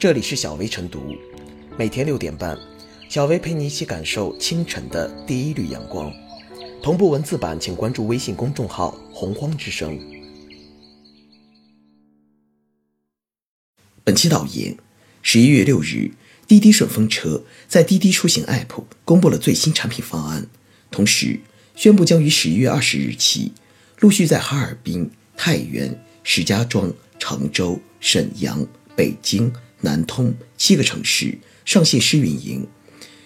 这里是小薇晨读，每天六点半，小薇陪你一起感受清晨的第一缕阳光。同步文字版，请关注微信公众号“洪荒之声”。本期导言：十一月六日，滴滴顺风车在滴滴出行 App 公布了最新产品方案，同时宣布将于十一月二十日起，陆续在哈尔滨、太原、石家庄、常州、沈阳、北京。南通七个城市上线试运营，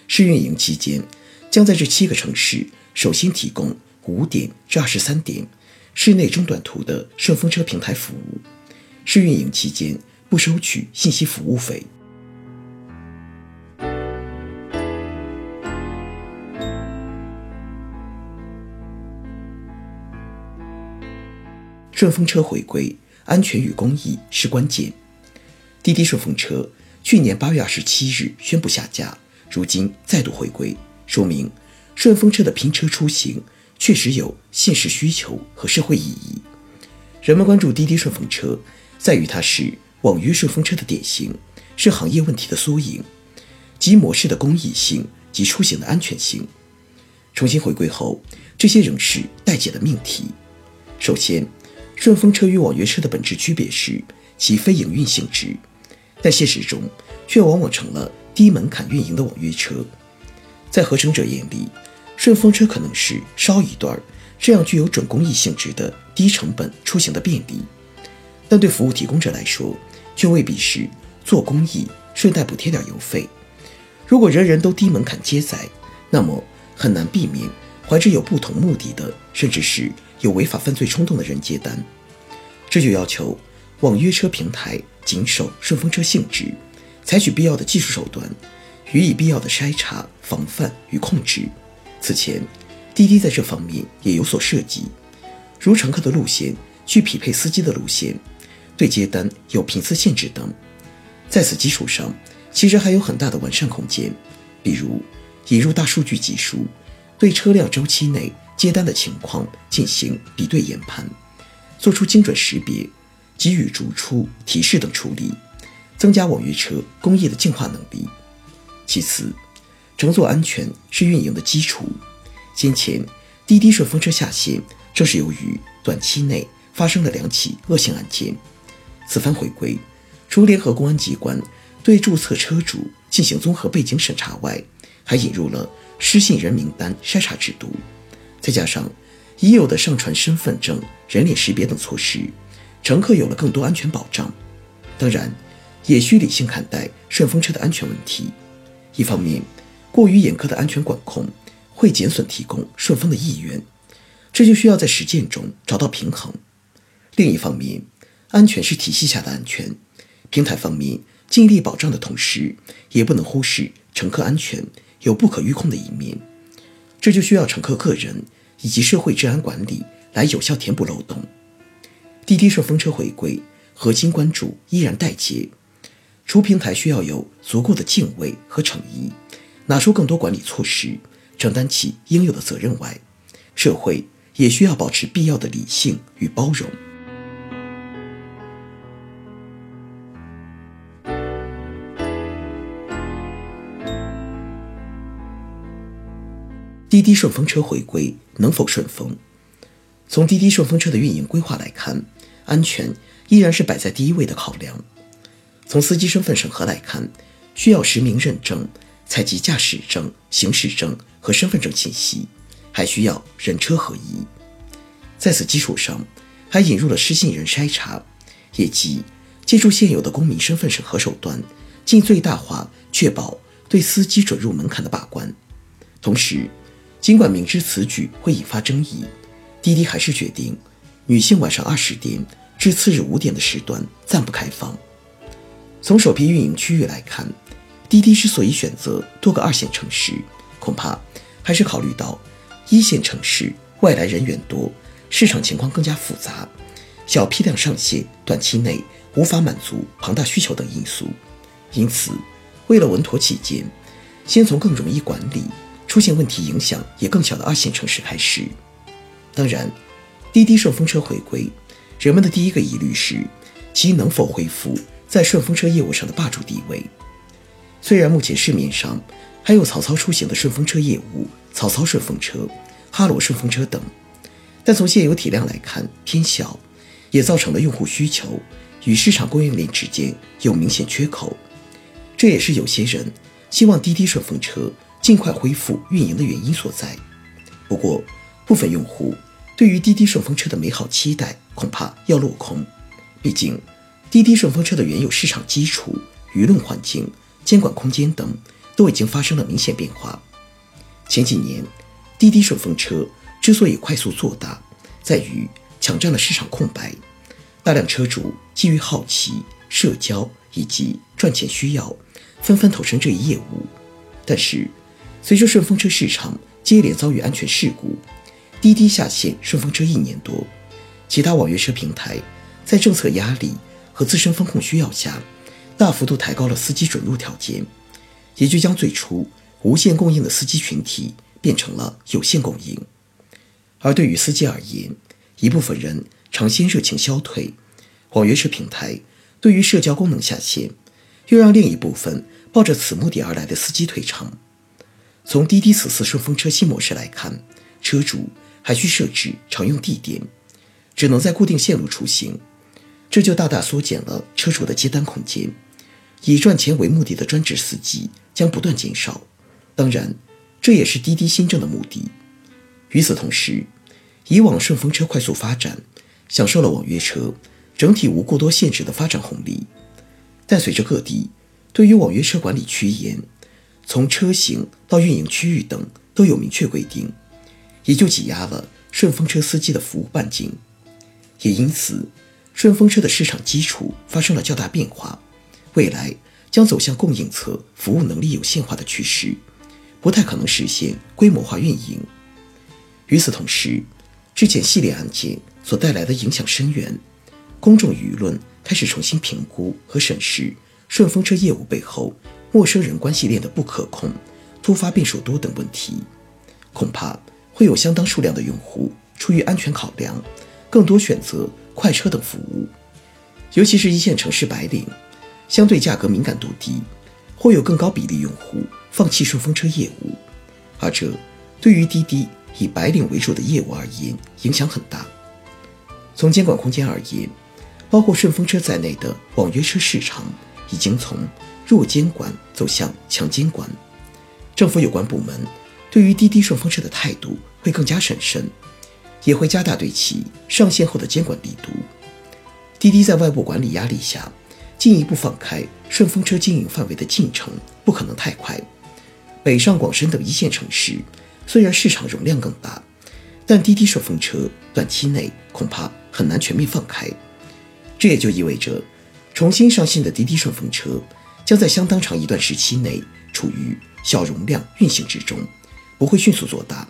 试运营期间将在这七个城市首先提供五点至二十三点室内中短途的顺风车平台服务。试运营期间不收取信息服务费。顺风车回归，安全与公益是关键。滴滴顺风车去年八月二十七日宣布下架，如今再度回归，说明顺风车的拼车出行确实有现实需求和社会意义。人们关注滴滴顺风车，在于它是网约顺风车的典型，是行业问题的缩影，即模式的公益性及出行的安全性。重新回归后，这些仍是待解的命题。首先，顺风车与网约车的本质区别是其非营运性质。在现实中，却往往成了低门槛运营的网约车。在合成者眼里，顺风车可能是捎一段这样具有准公益性质的低成本出行的便利，但对服务提供者来说，却未必是做公益顺带补贴点邮费。如果人人都低门槛接载，那么很难避免怀着有不同目的的，甚至是有违法犯罪冲动的人接单。这就要求网约车平台。谨守顺风车性质，采取必要的技术手段，予以必要的筛查、防范与控制。此前，滴滴在这方面也有所涉及，如乘客的路线去匹配司机的路线，对接单有频次限制等。在此基础上，其实还有很大的完善空间，比如引入大数据技术，对车辆周期内接单的情况进行比对研判，做出精准识别。给予逐出提示等处理，增加网约车工业的净化能力。其次，乘坐安全是运营的基础。先前滴滴顺风车下线，正是由于短期内发生了两起恶性案件。此番回归，除联合公安机关对注册车主进行综合背景审查外，还引入了失信人名单筛查制度，再加上已有的上传身份证、人脸识别等措施。乘客有了更多安全保障，当然，也需理性看待顺风车的安全问题。一方面，过于严苛的安全管控会减损提供顺风的意愿，这就需要在实践中找到平衡。另一方面，安全是体系下的安全，平台方面尽力保障的同时，也不能忽视乘客安全有不可预控的一面，这就需要乘客个人以及社会治安管理来有效填补漏洞。滴滴顺风车回归，核心关注依然待解。除平台需要有足够的敬畏和诚意，拿出更多管理措施，承担起应有的责任外，社会也需要保持必要的理性与包容。滴滴顺风车回归能否顺风？从滴滴顺风车的运营规划来看。安全依然是摆在第一位的考量。从司机身份审核来看，需要实名认证，采集驾驶证、行驶证和身份证信息，还需要人车合一。在此基础上，还引入了失信人筛查，也即借助现有的公民身份审核手段，尽最大化确保对司机准入门槛的把关。同时，尽管明知此举会引发争议，滴滴还是决定。女性晚上二十点至次日五点的时段暂不开放。从首批运营区域来看，滴滴之所以选择多个二线城市，恐怕还是考虑到一线城市外来人员多，市场情况更加复杂，小批量上线短期内无法满足庞大需求等因素。因此，为了稳妥起见，先从更容易管理、出现问题影响也更小的二线城市开始。当然。滴滴顺风车回归，人们的第一个疑虑是其能否恢复在顺风车业务上的霸主地位。虽然目前市面上还有曹操出行的顺风车业务，曹操顺风车、哈罗顺风车等，但从现有体量来看偏小，也造成了用户需求与市场供应链之间有明显缺口。这也是有些人希望滴滴顺风车尽快恢复运营的原因所在。不过，部分用户对于滴滴顺风车的美好期待恐怕要落空，毕竟滴滴顺风车的原有市场基础、舆论环境。监管空间等都已经发生了明显变化。前几年，滴滴顺风车之所以快速做大，在于抢占了市场空白，大量车主基于好奇、社交以及赚钱需要，纷纷投身这一业务。但是，随着顺风车市场接连遭遇安全事故，滴滴下线顺风车一年多，其他网约车平台在政策压力和自身风控需要下。大幅度抬高了司机准入条件，也就将最初无限供应的司机群体变成了有限供应。而对于司机而言，一部分人尝鲜热情消退，网约车平台对于社交功能下线，又让另一部分抱着此目的而来的司机退场。从滴滴此次顺风车新模式来看，车主还需设置常用地点，只能在固定线路出行，这就大大缩减了车主的接单空间。以赚钱为目的的专职司机将不断减少，当然，这也是滴滴新政的目的。与此同时，以往顺风车快速发展，享受了网约车整体无过多限制的发展红利，但随着各地对于网约车管理趋严，从车型到运营区域等都有明确规定，也就挤压了顺风车司机的服务半径，也因此，顺风车的市场基础发生了较大变化。未来将走向供应侧服务能力有限化的趋势，不太可能实现规模化运营。与此同时，之前系列案件所带来的影响深远，公众舆论开始重新评估和审视顺风车业务背后陌生人关系链的不可控、突发变数多等问题，恐怕会有相当数量的用户出于安全考量，更多选择快车等服务，尤其是一线城市白领。相对价格敏感度低，会有更高比例用户放弃顺风车业务，而这对于滴滴以白领为主的业务而言影响很大。从监管空间而言，包括顺风车在内的网约车市场已经从弱监管走向强监管，政府有关部门对于滴滴顺风车的态度会更加审慎，也会加大对其上线后的监管力度。滴滴在外部管理压力下。进一步放开顺风车经营范围的进程不可能太快。北上广深等一线城市虽然市场容量更大，但滴滴顺风车短期内恐怕很难全面放开。这也就意味着，重新上线的滴滴顺风车将在相当长一段时期内处于小容量运行之中，不会迅速做大。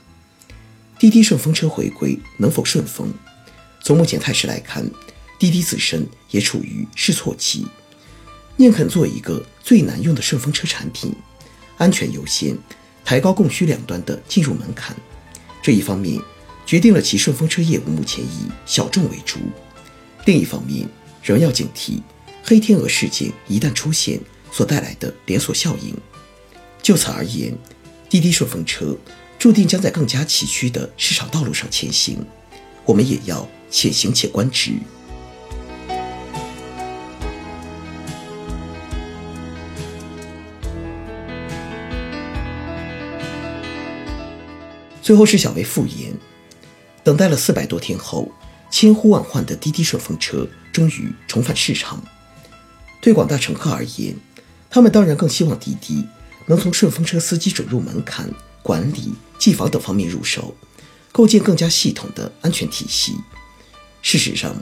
滴滴顺风车回归能否顺风？从目前态势来看。滴滴自身也处于试错期，宁肯做一个最难用的顺风车产品，安全优先，抬高供需两端的进入门槛。这一方面决定了其顺风车业务目前以小众为主，另一方面仍要警惕黑天鹅事件一旦出现所带来的连锁效应。就此而言，滴滴顺风车注定将在更加崎岖的市场道路上前行，我们也要且行且观之。最后是小薇复言，等待了四百多天后，千呼万唤的滴滴顺风车终于重返市场。对广大乘客而言，他们当然更希望滴滴能从顺风车司机准入门槛、管理、技防等方面入手，构建更加系统的安全体系。事实上，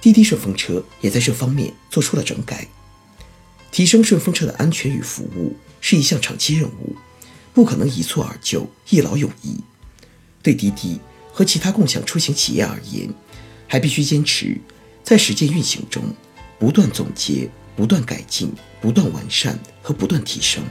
滴滴顺风车也在这方面做出了整改。提升顺风车的安全与服务是一项长期任务，不可能一蹴而就、一劳永逸。对滴滴和其他共享出行企业而言，还必须坚持在实践运行中不断总结、不断改进、不断完善和不断提升。